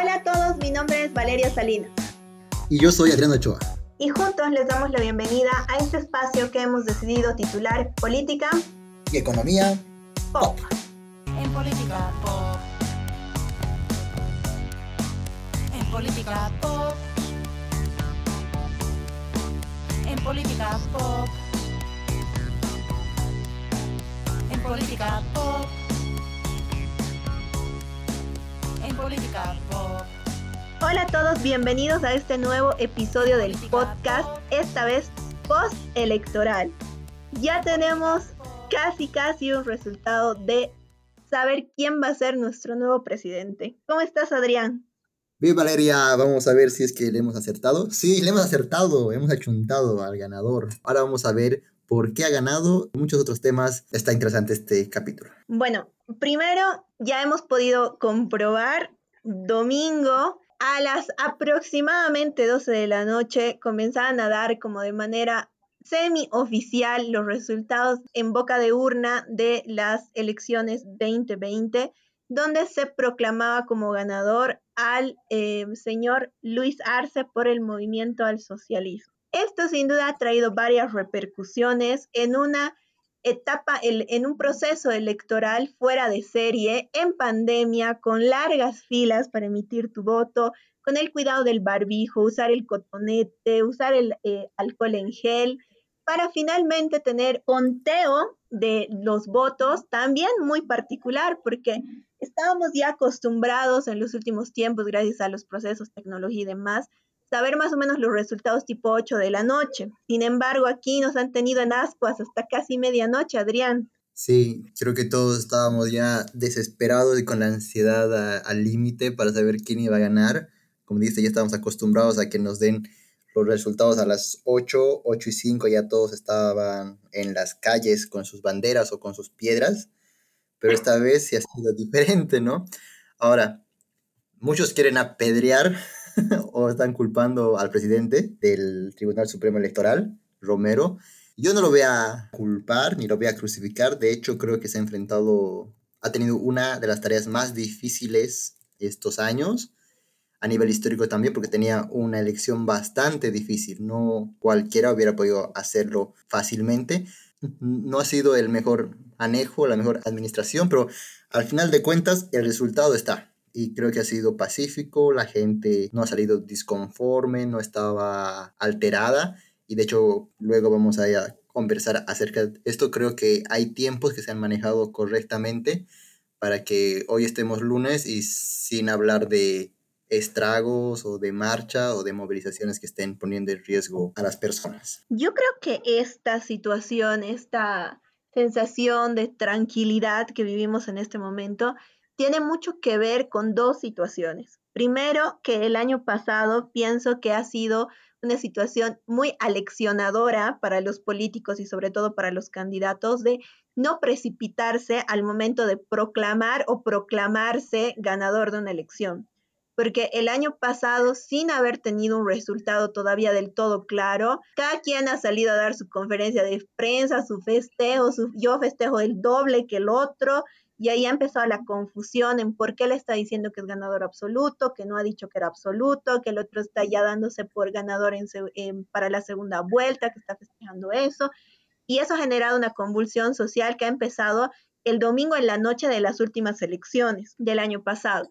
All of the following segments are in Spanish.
Hola a todos, mi nombre es Valeria Salinas. Y yo soy Adriano Ochoa. Y juntos les damos la bienvenida a este espacio que hemos decidido titular Política y Economía Pop. En política pop. En política pop. En política pop. En política pop. Política pop. Hola a todos, bienvenidos a este nuevo episodio del podcast, esta vez post-electoral. Ya tenemos casi, casi un resultado de saber quién va a ser nuestro nuevo presidente. ¿Cómo estás, Adrián? Bien, Valeria, vamos a ver si es que le hemos acertado. Sí, le hemos acertado, hemos achuntado al ganador. Ahora vamos a ver por qué ha ganado. Muchos otros temas. Está interesante este capítulo. Bueno, primero ya hemos podido comprobar domingo a las aproximadamente 12 de la noche comenzaban a dar como de manera semi-oficial los resultados en boca de urna de las elecciones 2020, donde se proclamaba como ganador al eh, señor Luis Arce por el movimiento al socialismo. Esto sin duda ha traído varias repercusiones en una etapa, en un proceso electoral fuera de serie, en pandemia, con largas filas para emitir tu voto, con el cuidado del barbijo, usar el cotonete, usar el eh, alcohol en gel, para finalmente tener conteo de los votos, también muy particular, porque estábamos ya acostumbrados en los últimos tiempos, gracias a los procesos, tecnología y demás, saber más o menos los resultados tipo 8 de la noche. Sin embargo, aquí nos han tenido en ascuas hasta casi medianoche, Adrián. Sí, creo que todos estábamos ya desesperados y con la ansiedad al límite para saber quién iba a ganar. Como dice, ya estábamos acostumbrados a que nos den los resultados a las 8, 8 y 5 ya todos estaban en las calles con sus banderas o con sus piedras, pero esta vez sí ha sido diferente, ¿no? Ahora, muchos quieren apedrear o están culpando al presidente del Tribunal Supremo Electoral, Romero. Yo no lo voy a culpar ni lo voy a crucificar, de hecho creo que se ha enfrentado, ha tenido una de las tareas más difíciles estos años a nivel histórico también, porque tenía una elección bastante difícil. No cualquiera hubiera podido hacerlo fácilmente. No ha sido el mejor anejo, la mejor administración, pero al final de cuentas el resultado está. Y creo que ha sido pacífico, la gente no ha salido disconforme, no estaba alterada. Y de hecho, luego vamos a conversar acerca de esto. Creo que hay tiempos que se han manejado correctamente para que hoy estemos lunes y sin hablar de estragos o de marcha o de movilizaciones que estén poniendo en riesgo a las personas. Yo creo que esta situación, esta sensación de tranquilidad que vivimos en este momento, tiene mucho que ver con dos situaciones. Primero, que el año pasado pienso que ha sido una situación muy aleccionadora para los políticos y sobre todo para los candidatos de no precipitarse al momento de proclamar o proclamarse ganador de una elección porque el año pasado, sin haber tenido un resultado todavía del todo claro, cada quien ha salido a dar su conferencia de prensa, su festejo, yo festejo el doble que el otro, y ahí ha empezado la confusión en por qué le está diciendo que es ganador absoluto, que no ha dicho que era absoluto, que el otro está ya dándose por ganador para la segunda vuelta, que está festejando eso. Y eso ha generado una convulsión social que ha empezado el domingo en la noche de las últimas elecciones del año pasado.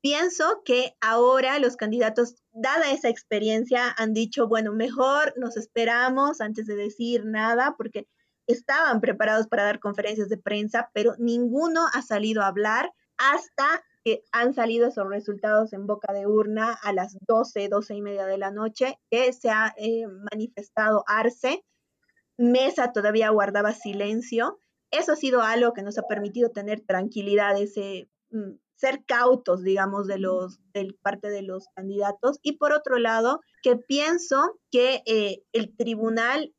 Pienso que ahora los candidatos, dada esa experiencia, han dicho, bueno, mejor nos esperamos antes de decir nada, porque estaban preparados para dar conferencias de prensa, pero ninguno ha salido a hablar hasta que han salido esos resultados en boca de urna a las 12, 12 y media de la noche, que se ha eh, manifestado Arce. Mesa todavía guardaba silencio. Eso ha sido algo que nos ha permitido tener tranquilidad, ese mm, ser cautos, digamos, de los, de parte de los candidatos. Y por otro lado, que pienso que eh, el tribunal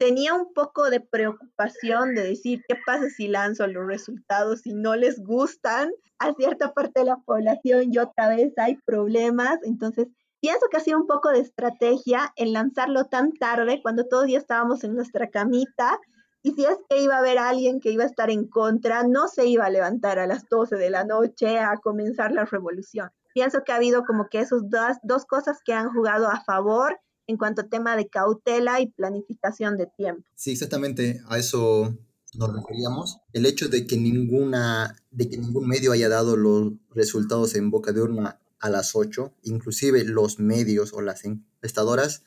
tenía un poco de preocupación de decir, ¿qué pasa si lanzo los resultados y no les gustan a cierta parte de la población y otra vez hay problemas? Entonces, pienso que ha sido un poco de estrategia en lanzarlo tan tarde, cuando todos ya estábamos en nuestra camita y si es que iba a haber alguien que iba a estar en contra, no se iba a levantar a las 12 de la noche a comenzar la revolución. pienso que ha habido como que dos, dos cosas que han jugado a favor en cuanto a tema de cautela y planificación de tiempo. Sí, exactamente a eso nos referíamos. El hecho de que ninguna, de que ningún medio haya dado los resultados en boca de urna a las 8, inclusive los medios o las encuestadoras,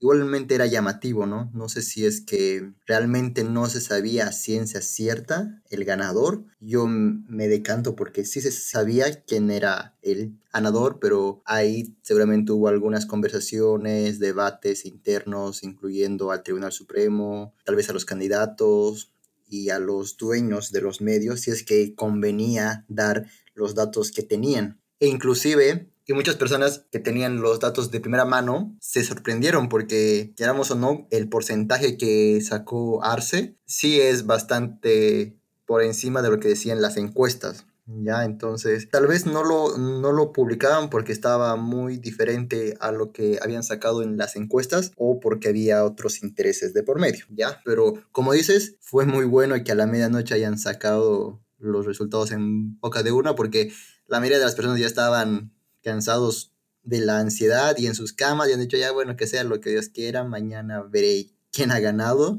igualmente era llamativo, ¿no? No sé si es que realmente no se sabía a ciencia cierta el ganador. Yo me decanto porque sí se sabía quién era el ganador, pero ahí seguramente hubo algunas conversaciones, debates internos, incluyendo al Tribunal Supremo, tal vez a los candidatos y a los dueños de los medios, si es que convenía dar los datos que tenían. E inclusive y muchas personas que tenían los datos de primera mano se sorprendieron porque, queramos o no, el porcentaje que sacó Arce sí es bastante por encima de lo que decían las encuestas. Ya, entonces, tal vez no lo, no lo publicaban porque estaba muy diferente a lo que habían sacado en las encuestas o porque había otros intereses de por medio, ya. Pero como dices, fue muy bueno que a la medianoche hayan sacado los resultados en boca de una porque la mayoría de las personas ya estaban cansados de la ansiedad y en sus camas y han dicho ya, bueno, que sea lo que Dios quiera, mañana veré quién ha ganado.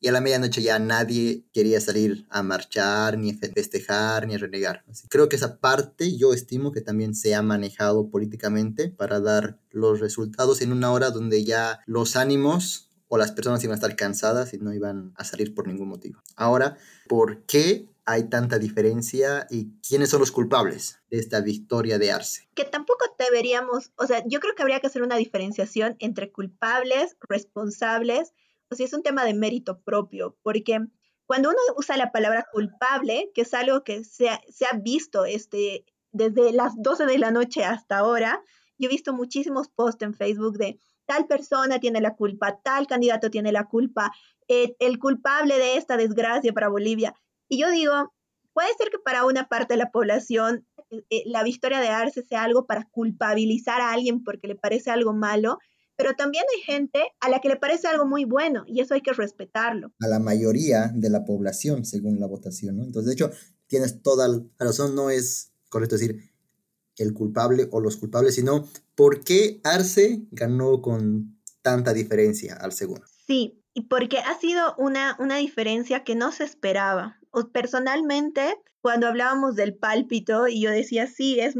Y a la medianoche ya nadie quería salir a marchar, ni festejar, ni a renegar. creo que esa parte yo estimo que también se ha manejado políticamente para dar los resultados en una hora donde ya los ánimos o las personas iban a estar cansadas y no iban a salir por ningún motivo. Ahora, ¿por qué hay tanta diferencia y quiénes son los culpables de esta victoria de Arce. Que tampoco deberíamos, o sea, yo creo que habría que hacer una diferenciación entre culpables, responsables, o si es un tema de mérito propio, porque cuando uno usa la palabra culpable, que es algo que se ha, se ha visto este, desde las 12 de la noche hasta ahora, yo he visto muchísimos posts en Facebook de tal persona tiene la culpa, tal candidato tiene la culpa, eh, el culpable de esta desgracia para Bolivia. Y yo digo, puede ser que para una parte de la población eh, eh, la victoria de Arce sea algo para culpabilizar a alguien porque le parece algo malo, pero también hay gente a la que le parece algo muy bueno y eso hay que respetarlo. A la mayoría de la población, según la votación, ¿no? Entonces, de hecho, tienes toda la razón, no es correcto decir el culpable o los culpables, sino por qué Arce ganó con tanta diferencia al segundo. Sí, y porque ha sido una, una diferencia que no se esperaba personalmente, cuando hablábamos del pálpito y yo decía, sí, es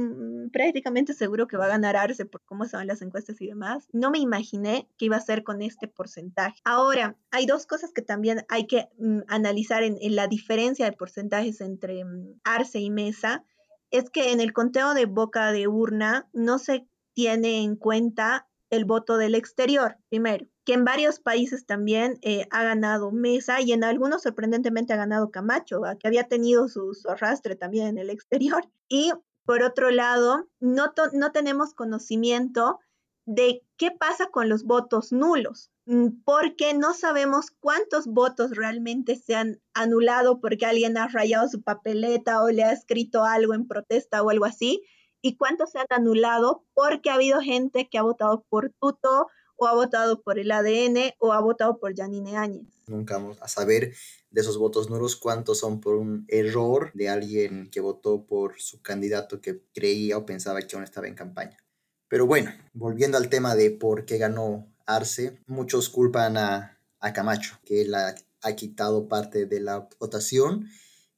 prácticamente seguro que va a ganar Arce por cómo son las encuestas y demás, no me imaginé que iba a ser con este porcentaje. Ahora, hay dos cosas que también hay que mm, analizar en, la diferencia de porcentajes entre mm, Arce y Mesa. Es que en el conteo de boca de urna no se tiene en cuenta el voto del exterior, primero que en varios países también eh, ha ganado Mesa y en algunos sorprendentemente ha ganado Camacho, que había tenido su, arrastre también en el exterior. Y por otro lado, no, no tenemos conocimiento de qué pasa con los votos nulos, mm, porque no sabemos cuántos votos realmente se han anulado porque alguien ha rayado su papeleta o le ha escrito algo en protesta o algo así, y cuántos se han anulado porque ha habido gente que ha votado por tuto o ha votado por el ADN o ha votado por Janine Áñez. Nunca vamos a saber de esos votos nulos cuántos son por un error de alguien que votó por su candidato que creía o pensaba que aún estaba en campaña. Pero bueno, volviendo al tema de por qué ganó Arce, muchos culpan a, Camacho, que él ha quitado parte de la votación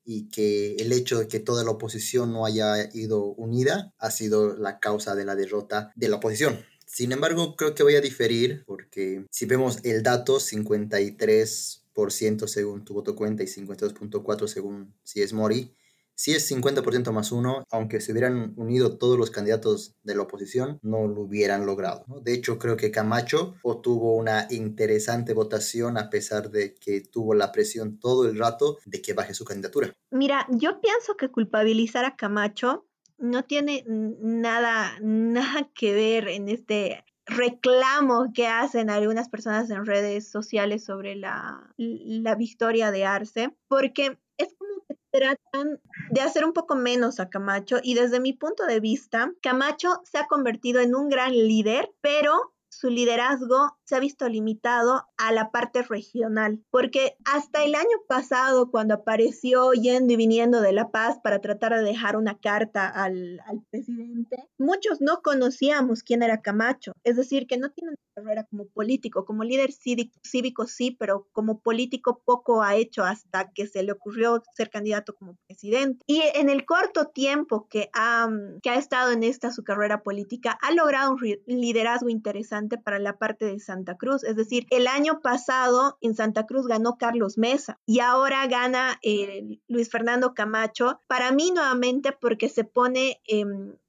y que el hecho de que toda la oposición no haya ido unida ha sido la causa de la derrota de la oposición. Sin embargo, creo que voy a diferir porque si vemos el dato, 53% según tu voto cuenta y 52.4% según si es Mori, si es 50% más uno, aunque se hubieran unido todos los candidatos de la oposición, no lo hubieran logrado. De hecho, creo que Camacho obtuvo una interesante votación a pesar de que tuvo la presión todo el rato de que baje su candidatura. Mira, yo pienso que culpabilizar a Camacho no tiene nada, nada que ver en este reclamo que hacen algunas personas en redes sociales sobre la, la victoria de Arce, porque tratan de hacer un poco menos a Camacho y desde mi punto de vista, Camacho se ha convertido en un gran líder, pero su liderazgo se ha visto limitado a la parte regional, porque hasta el año pasado, cuando apareció yendo y viniendo de La Paz para tratar de dejar una carta al, al presidente, muchos no conocíamos quién era Camacho, es decir, que no tiene una carrera como político, como líder cívico, cívico sí, pero como político poco ha hecho hasta que se le ocurrió ser candidato como presidente. Y en el corto tiempo que ha, que ha estado en esta su carrera política, ha logrado un liderazgo interesante para la parte de Cruz. Es decir, el año pasado en Santa Cruz ganó Carlos Mesa y ahora gana eh, Luis Fernando Camacho. Para mí nuevamente porque se pone eh,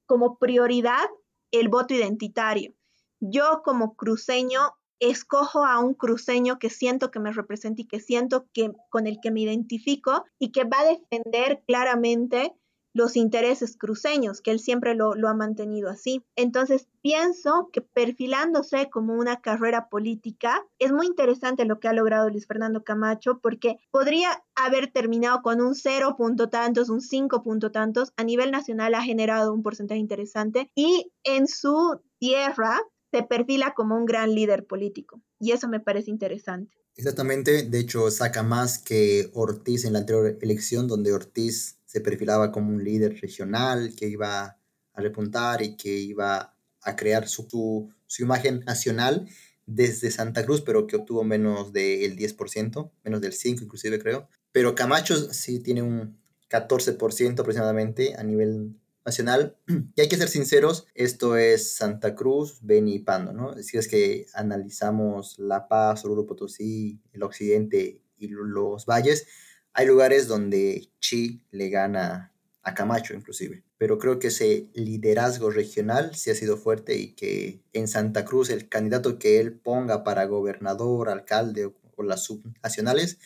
como prioridad el voto identitario. Yo como cruceño escojo a un cruceño que siento que me representa y que siento que con el que me identifico y que va a defender claramente los intereses cruceños, que él siempre lo, ha mantenido así. Entonces, pienso que perfilándose como una carrera política, es muy interesante lo que ha logrado Luis Fernando Camacho, porque podría haber terminado con un cero punto tantos, un cinco punto tantos, a nivel nacional ha generado un porcentaje interesante y en su tierra se perfila como un gran líder político. Y eso me parece interesante. Exactamente, de hecho saca más que Ortiz en la anterior elección, donde Ortiz se perfilaba como un líder regional que iba a repuntar y que iba a crear su, su, imagen nacional desde Santa Cruz, pero que obtuvo menos del 10%, menos del 5% inclusive creo. Pero Camacho sí tiene un 14% aproximadamente a nivel nacional. Y hay que ser sinceros, esto es Santa Cruz, Beni y Pando, ¿no? Si es que analizamos La Paz, Oruro Potosí, el occidente y los valles, hay lugares donde Chi le gana a Camacho inclusive, pero creo que ese liderazgo regional sí ha sido fuerte y que en Santa Cruz el candidato que él ponga para gobernador, alcalde o, o las subnacionales,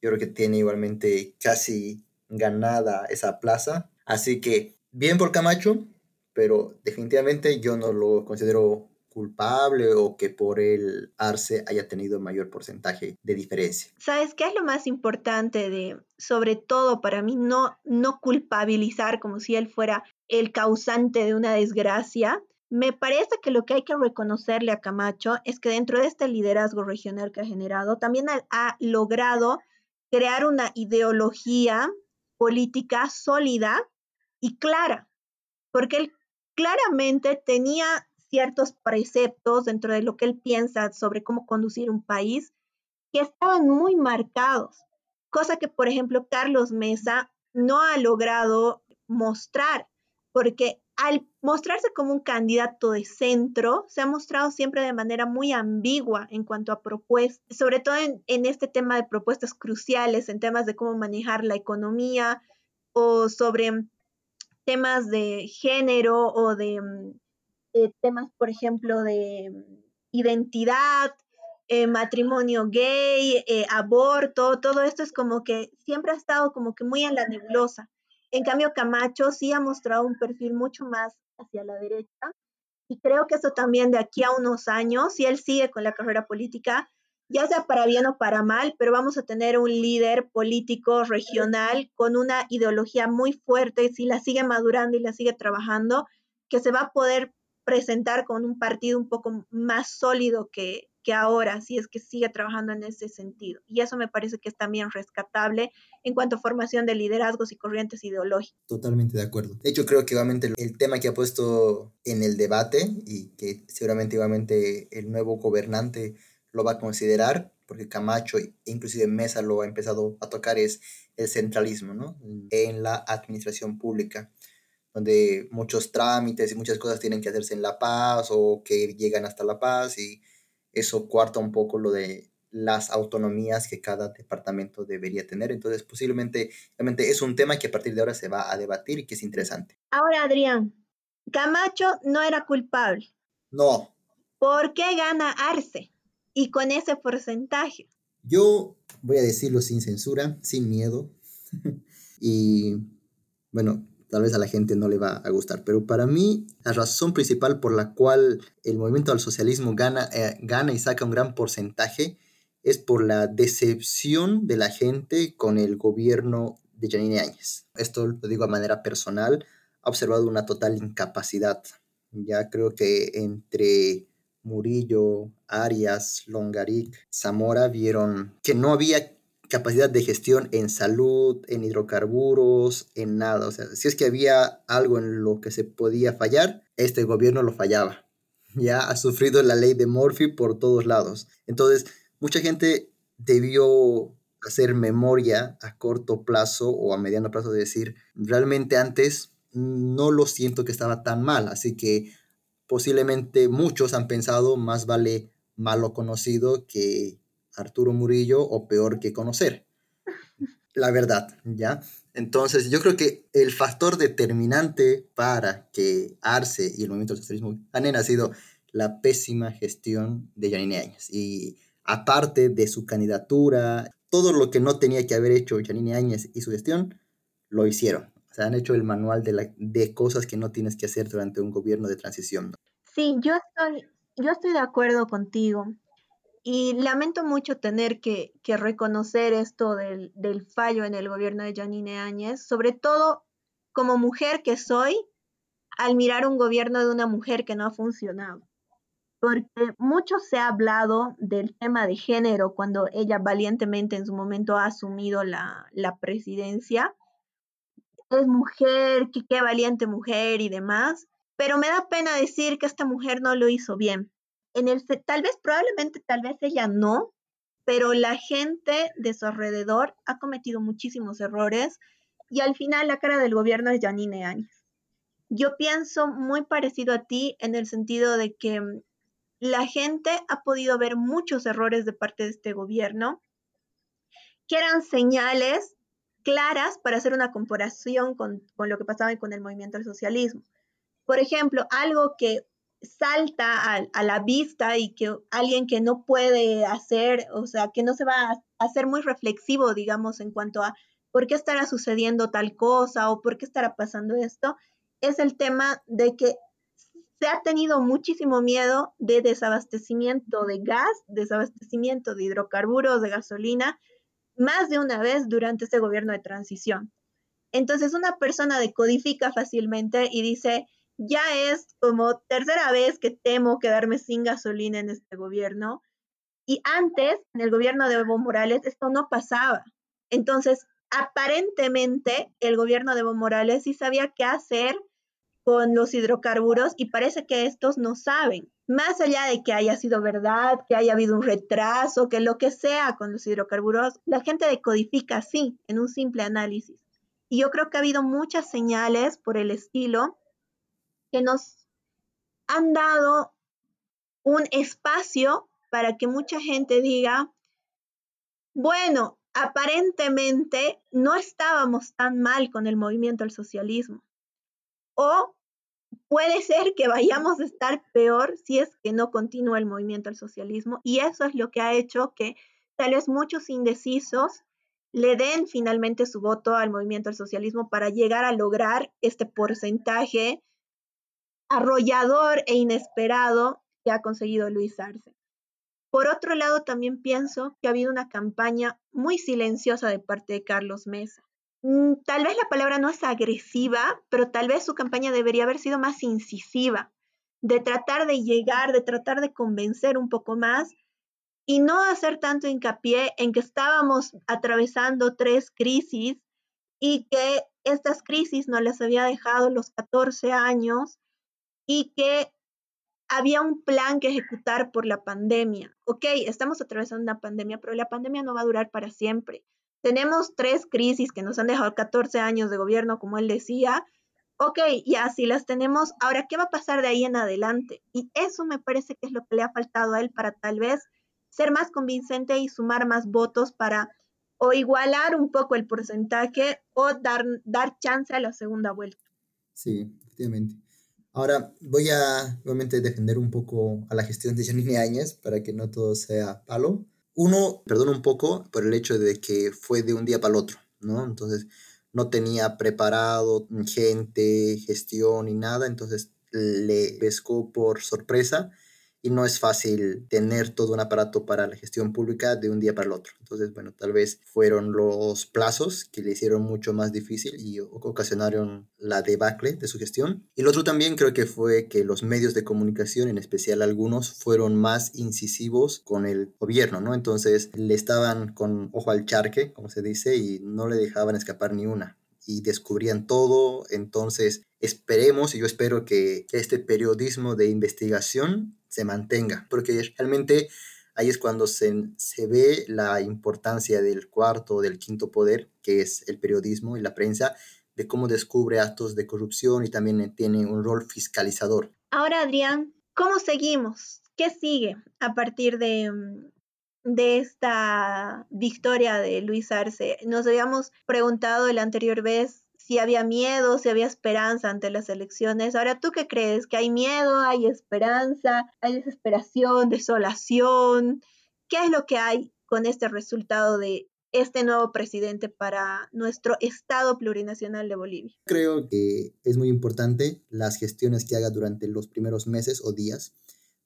yo creo que tiene igualmente casi ganada esa plaza. Así que bien por Camacho, pero definitivamente yo no lo considero culpable o que por el Arce haya tenido mayor porcentaje de diferencia. ¿Sabes qué es lo más importante de, sobre todo para mí, no, no culpabilizar como si él fuera el causante de una desgracia? Me parece que lo que hay que reconocerle a Camacho es que dentro de este liderazgo regional que ha generado, también ha, ha logrado crear una ideología política sólida y clara, porque él claramente tenía ciertos preceptos dentro de lo que él piensa sobre cómo conducir un país que estaban muy marcados, cosa que, por ejemplo, Carlos Mesa no ha logrado mostrar, porque al mostrarse como un candidato de centro, se ha mostrado siempre de manera muy ambigua en cuanto a propuestas, sobre todo en, este tema de propuestas cruciales, en temas de cómo manejar la economía o sobre temas de género o de mm, eh, temas, por ejemplo, de mm, identidad, eh, matrimonio gay, eh, aborto, todo esto es como que siempre ha estado como que muy en la nebulosa. En cambio, Camacho sí ha mostrado un perfil mucho más hacia la derecha y creo que eso también de aquí a unos años, si él sigue con la carrera política, ya sea para bien o para mal, pero vamos a tener un líder político regional con una ideología muy fuerte, si la sigue madurando y la sigue trabajando, que se va a poder presentar con un partido un poco más sólido que, que ahora, si es que sigue trabajando en ese sentido. Y eso me parece que es también rescatable en cuanto a formación de liderazgos y corrientes ideológicas. Totalmente de acuerdo. De hecho, creo que igualmente el tema que ha puesto en el debate y que seguramente igualmente el nuevo gobernante lo va a considerar, porque Camacho e inclusive Mesa lo ha empezado a tocar, es el centralismo ¿no? en la administración pública donde muchos trámites y muchas cosas tienen que hacerse en La Paz o que llegan hasta La Paz y eso cuarta un poco lo de las autonomías que cada departamento debería tener. Entonces, posiblemente realmente es un tema que a partir de ahora se va a debatir y que es interesante. Ahora, Adrián, Camacho no era culpable. No. ¿Por qué gana Arce? Y con ese porcentaje. Yo voy a decirlo sin censura, sin miedo. y bueno, tal vez a la gente no le va a gustar, pero para mí la razón principal por la cual el movimiento al socialismo gana, eh, gana y saca un gran porcentaje es por la decepción de la gente con el gobierno de Janine Áñez. Esto lo digo de manera personal, ha observado una total incapacidad. Ya creo que entre Murillo, Arias, Longaric, Zamora vieron que no había capacidad de gestión en salud, en hidrocarburos, en nada. O sea, si es que había algo en lo que se podía fallar, este gobierno lo fallaba. Ya ha sufrido la ley de Murphy por todos lados. Entonces, mucha gente debió hacer memoria a corto plazo o a mediano plazo de decir, realmente antes no lo siento que estaba tan mal, así que posiblemente muchos han pensado más vale malo conocido que Arturo Murillo o peor que conocer. La verdad, ¿ya? Entonces, yo creo que el factor determinante para que Arce y el movimiento del socialismo ganen ha sido la pésima gestión de Yanine Áñez. Y aparte de su candidatura, todo lo que no tenía que haber hecho Yanine Áñez y su gestión, lo hicieron. O sea, han hecho el manual de, cosas que no tienes que hacer durante un gobierno de transición. Sí, yo estoy, yo estoy de acuerdo contigo. Y lamento mucho tener que, reconocer esto del, fallo en el gobierno de Janine Áñez, sobre todo como mujer que soy, al mirar un gobierno de una mujer que no ha funcionado. Porque mucho se ha hablado del tema de género cuando ella valientemente en su momento ha asumido la, presidencia. Es mujer, que qué valiente mujer y demás, pero me da pena decir que esta mujer no lo hizo bien en el, tal vez, probablemente, tal vez ella no, pero la gente de su alrededor ha cometido muchísimos errores y al final la cara del gobierno es Janine Áñez. Yo pienso muy parecido a ti en el sentido de que mm, la gente ha podido ver muchos errores de parte de este gobierno que eran señales claras para hacer una comparación con, con lo que pasaba con el movimiento del socialismo. Por ejemplo, algo que salta a, la vista y que alguien que no puede hacer, o sea, que no se va a hacer muy reflexivo, digamos, en cuanto a por qué estará sucediendo tal cosa o por qué estará pasando esto, es el tema de que se ha tenido muchísimo miedo de desabastecimiento de gas, desabastecimiento de hidrocarburos, de gasolina, más de una vez durante este gobierno de transición. Entonces una persona decodifica fácilmente y dice, ya es como tercera vez que temo quedarme sin gasolina en este gobierno. Y antes, en el gobierno de Evo Morales, esto no pasaba. Entonces, aparentemente, el gobierno de Evo Morales sí sabía qué hacer con los hidrocarburos y parece que estos no saben. Más allá de que haya sido verdad, que haya habido un retraso, que lo que sea con los hidrocarburos, la gente decodifica así, en un simple análisis. Y yo creo que ha habido muchas señales por el estilo que nos han dado un espacio para que mucha gente diga, bueno, aparentemente no estábamos tan mal con el movimiento del socialismo. O puede ser que vayamos a estar peor si es que no continúa el movimiento del socialismo. Y eso es lo que ha hecho que tal vez muchos indecisos le den finalmente su voto al movimiento del socialismo para llegar a lograr este porcentaje arrollador e inesperado que ha conseguido Luis Arce. Por otro lado, también pienso que ha habido una campaña muy silenciosa de parte de Carlos Mesa. Mm, tal vez la palabra no es agresiva, pero tal vez su campaña debería haber sido más incisiva, de tratar de llegar, de tratar de convencer un poco más y no hacer tanto hincapié en que estábamos atravesando tres crisis y que estas crisis no las había dejado los 14 años y que había un plan que ejecutar por la pandemia. Ok, estamos atravesando una pandemia, pero la pandemia no va a durar para siempre. Tenemos tres crisis que nos han dejado 14 años de gobierno, como él decía. Ok, ya si las tenemos, ahora, ¿qué va a pasar de ahí en adelante? Y eso me parece que es lo que le ha faltado a él para tal vez ser más convincente y sumar más votos para o igualar un poco el porcentaje o dar, dar chance a la segunda vuelta. Sí, efectivamente. Ahora voy a nuevamente defender un poco a la gestión de Janine Áñez para que no todo sea palo. Uno, perdón un poco por el hecho de que fue de un día para el otro, ¿no? Entonces no tenía preparado gente, gestión y nada, entonces le pescó por sorpresa y no es fácil tener todo un aparato para la gestión pública de un día para el otro. Entonces, bueno, tal vez fueron los plazos que le hicieron mucho más difícil y ocasionaron la debacle de su gestión. Y lo otro también creo que fue que los medios de comunicación, en especial algunos, fueron más incisivos con el gobierno, ¿no? Entonces le estaban con ojo al charque, como se dice, y no le dejaban escapar ni una y descubrían todo. Entonces, esperemos y yo espero que este periodismo de investigación se mantenga, porque realmente ahí es cuando se, se ve la importancia del cuarto o del quinto poder, que es el periodismo y la prensa, de cómo descubre actos de corrupción y también tiene un rol fiscalizador. Ahora, Adrián, ¿cómo seguimos? ¿Qué sigue a partir de, mm, de esta victoria de Luis Arce. Nos habíamos preguntado la anterior vez si había miedo, si había esperanza ante las elecciones. Ahora, ¿tú qué crees? ¿Que hay miedo, hay esperanza, hay desesperación, desolación? ¿Qué es lo que hay con este resultado de este nuevo presidente para nuestro Estado plurinacional de Bolivia? Creo que es muy importante las gestiones que haga durante los primeros meses o días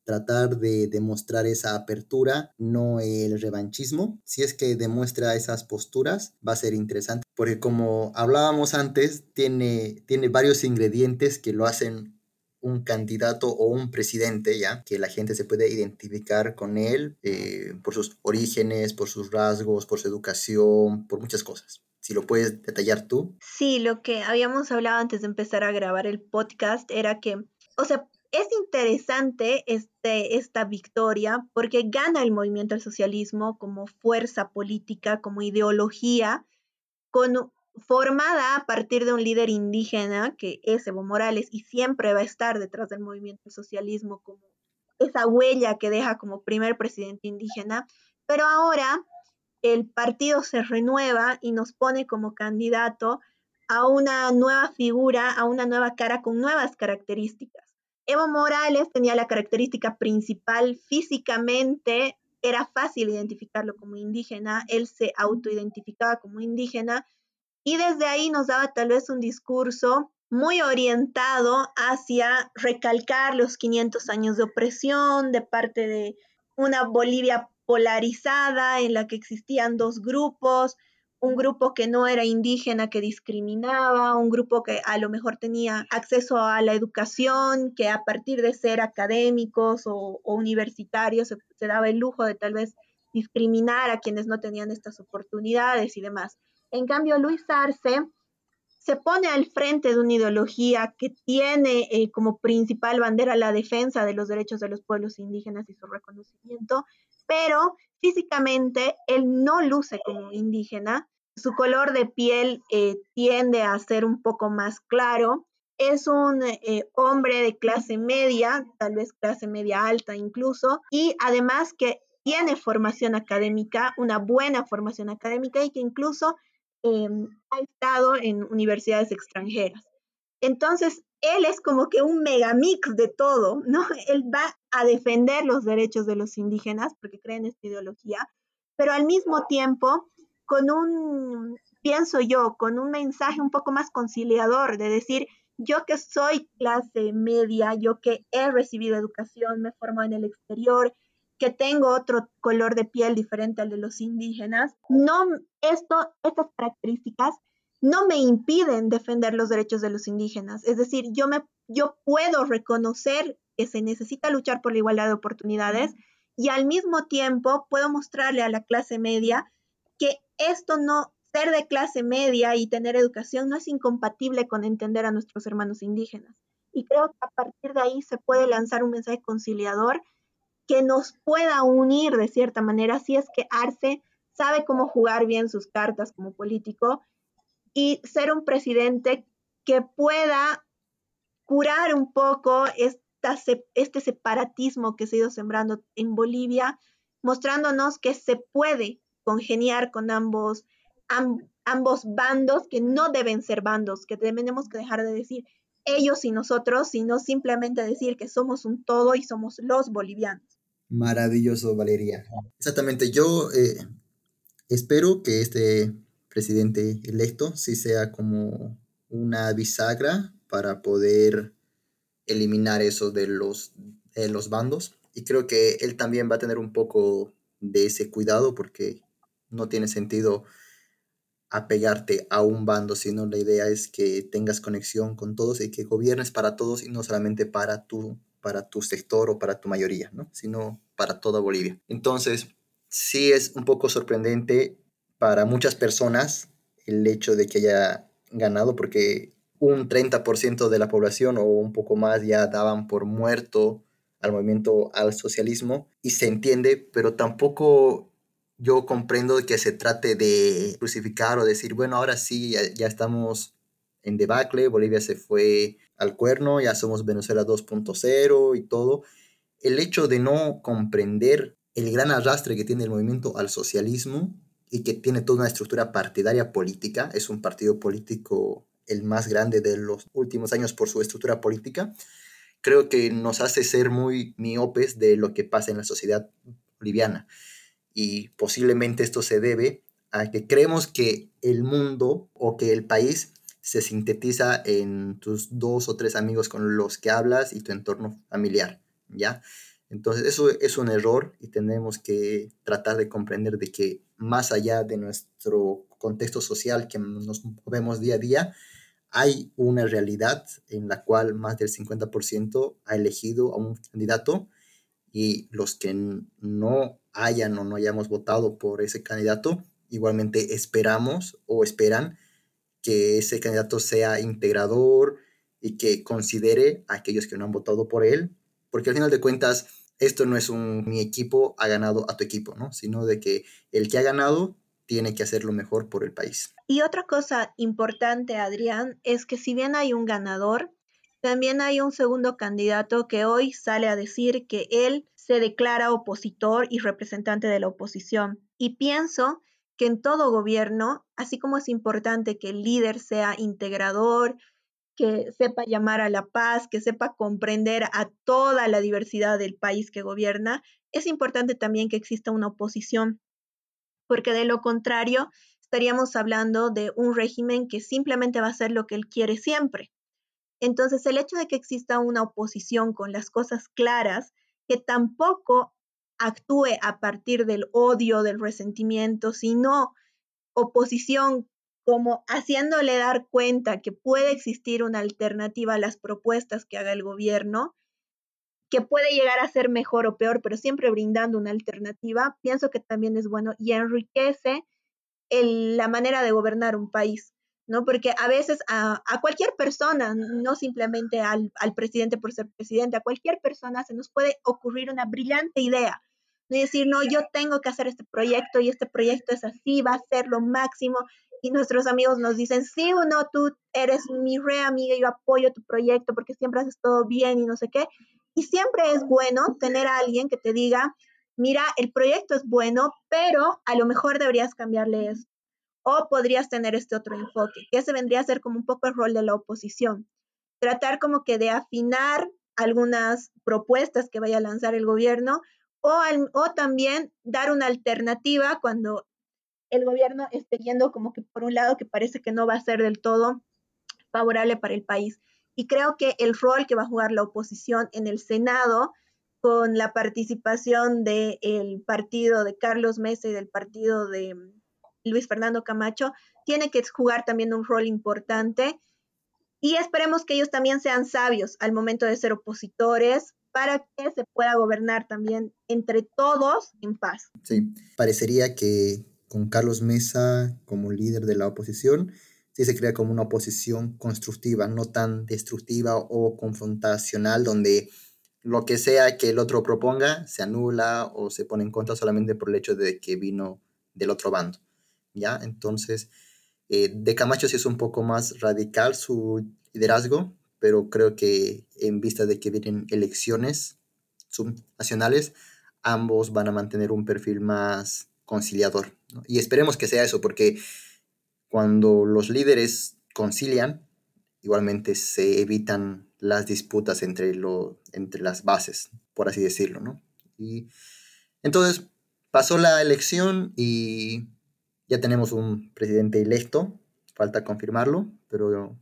tratar de demostrar esa apertura, no el revanchismo. Si es que demuestra esas posturas, va a ser interesante, porque como hablábamos antes, tiene, tiene varios ingredientes que lo hacen un candidato o un presidente, ya que la gente se puede identificar con él eh, por sus orígenes, por sus rasgos, por su educación, por muchas cosas. Si lo puedes detallar tú. Sí, lo que habíamos hablado antes de empezar a grabar el podcast era que, o sea, es interesante este, esta victoria porque gana el movimiento al socialismo como fuerza política, como ideología, formada a partir de un líder indígena que es Evo Morales y siempre va a estar detrás del movimiento al socialismo como esa huella que deja como primer presidente indígena. Pero ahora el partido se renueva y nos pone como candidato a una nueva figura, a una nueva cara con nuevas características. Evo Morales tenía la característica principal físicamente, era fácil identificarlo como indígena, él se autoidentificaba como indígena y desde ahí nos daba tal vez un discurso muy orientado hacia recalcar los 500 años de opresión de parte de una Bolivia polarizada en la que existían dos grupos, un grupo que no era indígena, que discriminaba, un grupo que a lo mejor tenía acceso a la educación, que a partir de ser académicos o, universitarios se, daba el lujo de tal vez discriminar a quienes no tenían estas oportunidades y demás. En cambio, Luis Arce se pone al frente de una ideología que tiene eh, como principal bandera la defensa de los derechos de los pueblos indígenas y su reconocimiento, pero físicamente él no luce como indígena, su color de piel eh, tiende a ser un poco más claro, es un eh, hombre de clase media, tal vez clase media alta incluso, y además que tiene formación académica, una buena formación académica y que incluso em, ha estado en universidades extranjeras. Entonces, él es como que un megamix de todo, ¿no? Él va a defender los derechos de los indígenas porque cree en esta ideología, pero al mismo tiempo con un, pienso yo, con un mensaje un poco más conciliador de decir, yo que soy clase media, yo que he recibido educación, me formo en el exterior, que tengo otro color de piel diferente al de los indígenas, no, esto, estas características no me impiden defender los derechos de los indígenas. Es decir, yo, me, yo puedo reconocer que se necesita luchar por la igualdad de oportunidades y al mismo tiempo puedo mostrarle a la clase media que esto no, ser de clase media y tener educación no es incompatible con entender a nuestros hermanos indígenas. Y creo que a partir de ahí se puede lanzar un mensaje conciliador que nos pueda unir de cierta manera si es que Arce sabe cómo jugar bien sus cartas como político y ser un presidente que pueda curar un poco este separatismo que se ha ido sembrando en Bolivia, mostrándonos que se puede congeniar con ambos, ambos bandos, que no deben ser bandos, que tenemos que dejar de decir ellos y nosotros, sino simplemente decir que somos un todo y somos los bolivianos. Maravilloso, Valeria. Exactamente, yo eh, espero que este presidente electo sí sea como una bisagra para poder eliminar eso de los, de los bandos y creo que él también va a tener un poco de ese cuidado porque no tiene sentido apegarte a un bando, sino la idea es que tengas conexión con todos y que gobiernes para todos y no solamente para tu, para tu sector o para tu mayoría, ¿no? sino para toda Bolivia. Entonces, sí es un poco sorprendente para muchas personas el hecho de que haya ganado, porque un 30% de la población o un poco más ya daban por muerto al movimiento al socialismo y se entiende, pero tampoco yo comprendo que se trate de crucificar o decir, bueno, ahora sí, ya, estamos en debacle, Bolivia se fue al cuerno, ya somos Venezuela 2.0 y todo. El hecho de no comprender el gran arrastre que tiene el movimiento al socialismo y que tiene toda una estructura partidaria política, es un partido político el más grande de los últimos años por su estructura política, creo que nos hace ser muy miopes de lo que pasa en la sociedad boliviana y posiblemente esto se debe a que creemos que el mundo o que el país se sintetiza en tus dos o tres amigos con los que hablas y tu entorno familiar, ¿ya? Entonces eso es un error y tenemos que tratar de comprender de que más allá de nuestro contexto social que nos movemos día a día, hay una realidad en la cual más del 50% ha elegido a un candidato y los que no hayan o no hayamos votado por ese candidato, igualmente esperamos o esperan que ese candidato sea integrador y que considere a aquellos que no han votado por él, porque al final de cuentas esto no es un mi equipo ha ganado a tu equipo, ¿no? Sino de que el que ha ganado tiene que hacer lo mejor por el país. Y otra cosa importante, Adrián, es que si bien hay un ganador, también hay un segundo candidato que hoy sale a decir que él se declara opositor y representante de la oposición. Y pienso que en todo gobierno, así como es importante que el líder sea integrador, que sepa llamar a la paz, que sepa comprender a toda la diversidad del país que gobierna, es importante también que exista una oposición, porque de lo contrario estaríamos hablando de un régimen que simplemente va a hacer lo que él quiere siempre. Entonces, el hecho de que exista una oposición con las cosas claras, que tampoco actúe a partir del odio, del resentimiento, sino oposición como haciéndole dar cuenta que puede existir una alternativa a las propuestas que haga el gobierno, que puede llegar a ser mejor o peor, pero siempre brindando una alternativa, pienso que también es bueno y enriquece la manera de gobernar un país. ¿no? Porque a veces a, cualquier persona, no simplemente al, presidente por ser presidente, a cualquier persona se nos puede ocurrir una brillante idea. De decir, no, yo tengo que hacer este proyecto y este proyecto es así, va a ser lo máximo. Y nuestros amigos nos dicen, sí o no, tú eres mi re amiga, yo apoyo tu proyecto porque siempre haces todo bien y no sé qué. Y siempre es bueno tener a alguien que te diga, mira, el proyecto es bueno, pero a lo mejor deberías cambiarle esto o podrías tener este otro enfoque, que ese vendría a ser como un poco el rol de la oposición. Tratar como que de afinar algunas propuestas que vaya a lanzar el gobierno o, también dar una alternativa cuando el gobierno esté yendo como que por un lado que parece que no va a ser del todo favorable para el país. Y creo que el rol que va a jugar la oposición en el Senado, con la participación del partido de Carlos Mesa y del partido de Luis Fernando Camacho, tiene que jugar también un rol importante y esperemos que ellos también sean sabios al momento de ser opositores para que se pueda gobernar también entre todos en paz. Sí, parecería que con Carlos Mesa como líder de la oposición, sí se crea como una oposición constructiva, no tan destructiva o confrontacional, donde lo que sea que el otro proponga se anula o se pone en contra solamente por el hecho de que vino del otro bando. ¿ya? Entonces, eh, de Camacho sí es un poco más radical su liderazgo, pero creo que en vista de que vienen elecciones subnacionales, ambos van a mantener un perfil más conciliador. Y esperemos que sea eso, porque cuando los líderes concilian, igualmente se evitan las disputas entre, entre las bases, por así decirlo, ¿no? Y entonces pasó la elección y ya tenemos un presidente electo, falta confirmarlo, pero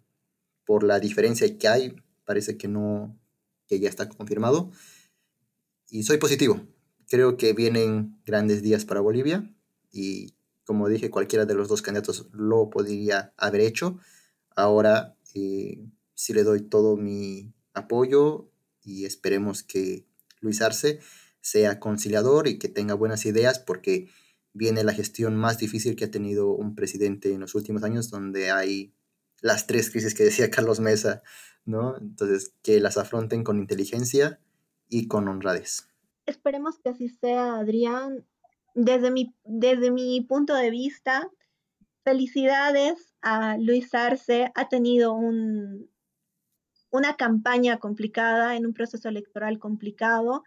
por la diferencia que hay, parece que no, que ya está confirmado. y soy positivo. Creo que vienen grandes días para Bolivia y como dije, cualquiera de los dos candidatos lo podría haber hecho. Ahora eh, sí le doy todo mi apoyo y esperemos que Luis Arce sea conciliador y que tenga buenas ideas porque viene la gestión más difícil que ha tenido un presidente en los últimos años, donde hay las tres crisis que decía Carlos Mesa, ¿no? Entonces, que las afronten con inteligencia y con honradez. Esperemos que así sea, Adrián. Desde mi, desde mi punto de vista, felicidades a Luis Arce. Ha tenido un, una campaña complicada, en un proceso electoral complicado.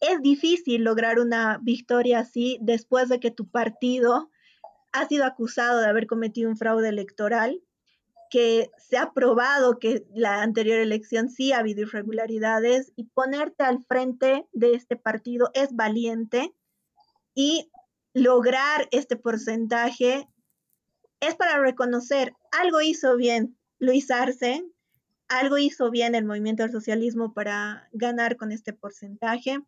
Es difícil lograr una victoria así después de que tu partido ha sido acusado de haber cometido un fraude electoral que se ha probado que la anterior elección sí ha habido irregularidades y ponerte al frente de este partido es valiente y lograr este porcentaje es para reconocer algo hizo bien Luis Arce, algo hizo bien el movimiento del socialismo para ganar con este porcentaje.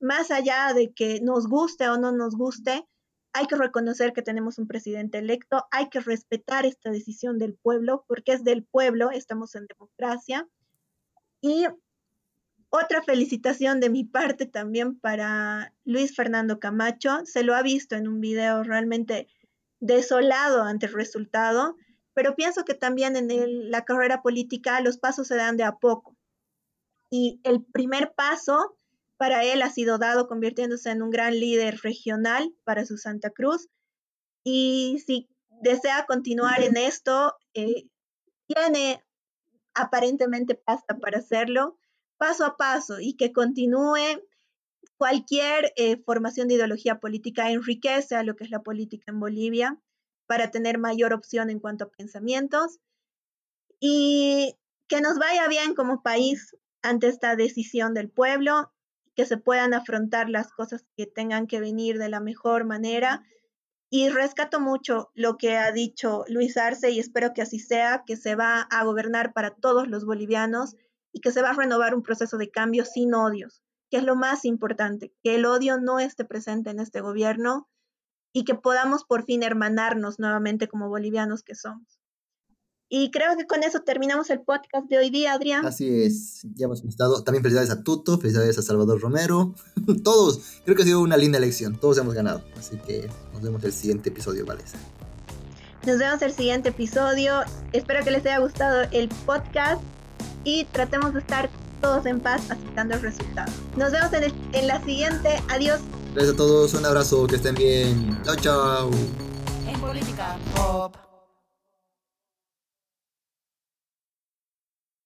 Más allá de que nos guste o no nos guste, hay que reconocer que tenemos un presidente electo, hay que respetar esta decisión del pueblo, porque es del pueblo, estamos en democracia. Y otra felicitación de mi parte también para Luis Fernando Camacho, se lo ha visto en un video realmente desolado ante el resultado, pero pienso que también en la carrera política los pasos se dan de a poco. Y el primer paso para él ha sido dado convirtiéndose en un gran líder regional para su Santa Cruz. Y si desea continuar en esto, eh, tiene aparentemente pasta para hacerlo paso a paso y que continúe cualquier eh, formación de ideología política enriquece a lo que es la política en Bolivia para tener mayor opción en cuanto a pensamientos y que nos vaya bien como país ante esta decisión del pueblo que se puedan afrontar las cosas que tengan que venir de la mejor manera. Y rescato mucho lo que ha dicho Luis Arce y espero que así sea, que se va a gobernar para todos los bolivianos y que se va a renovar un proceso de cambio sin odios, que es lo más importante, que el odio no esté presente en este gobierno y que podamos por fin hermanarnos nuevamente como bolivianos que somos. Y creo que con eso terminamos el podcast de hoy día, Adrián. Así es, ya hemos estado. También felicidades a Tuto, felicidades a Salvador Romero. Todos, creo que ha sido una linda elección. Todos hemos ganado. Así que nos vemos el siguiente episodio, Valesa. Nos vemos el siguiente episodio. Espero que les haya gustado el podcast y tratemos de estar todos en paz aceptando el resultado. Nos vemos en, en la siguiente. Adiós. Gracias a todos, un abrazo, que estén bien. Chao, chao. En política pop.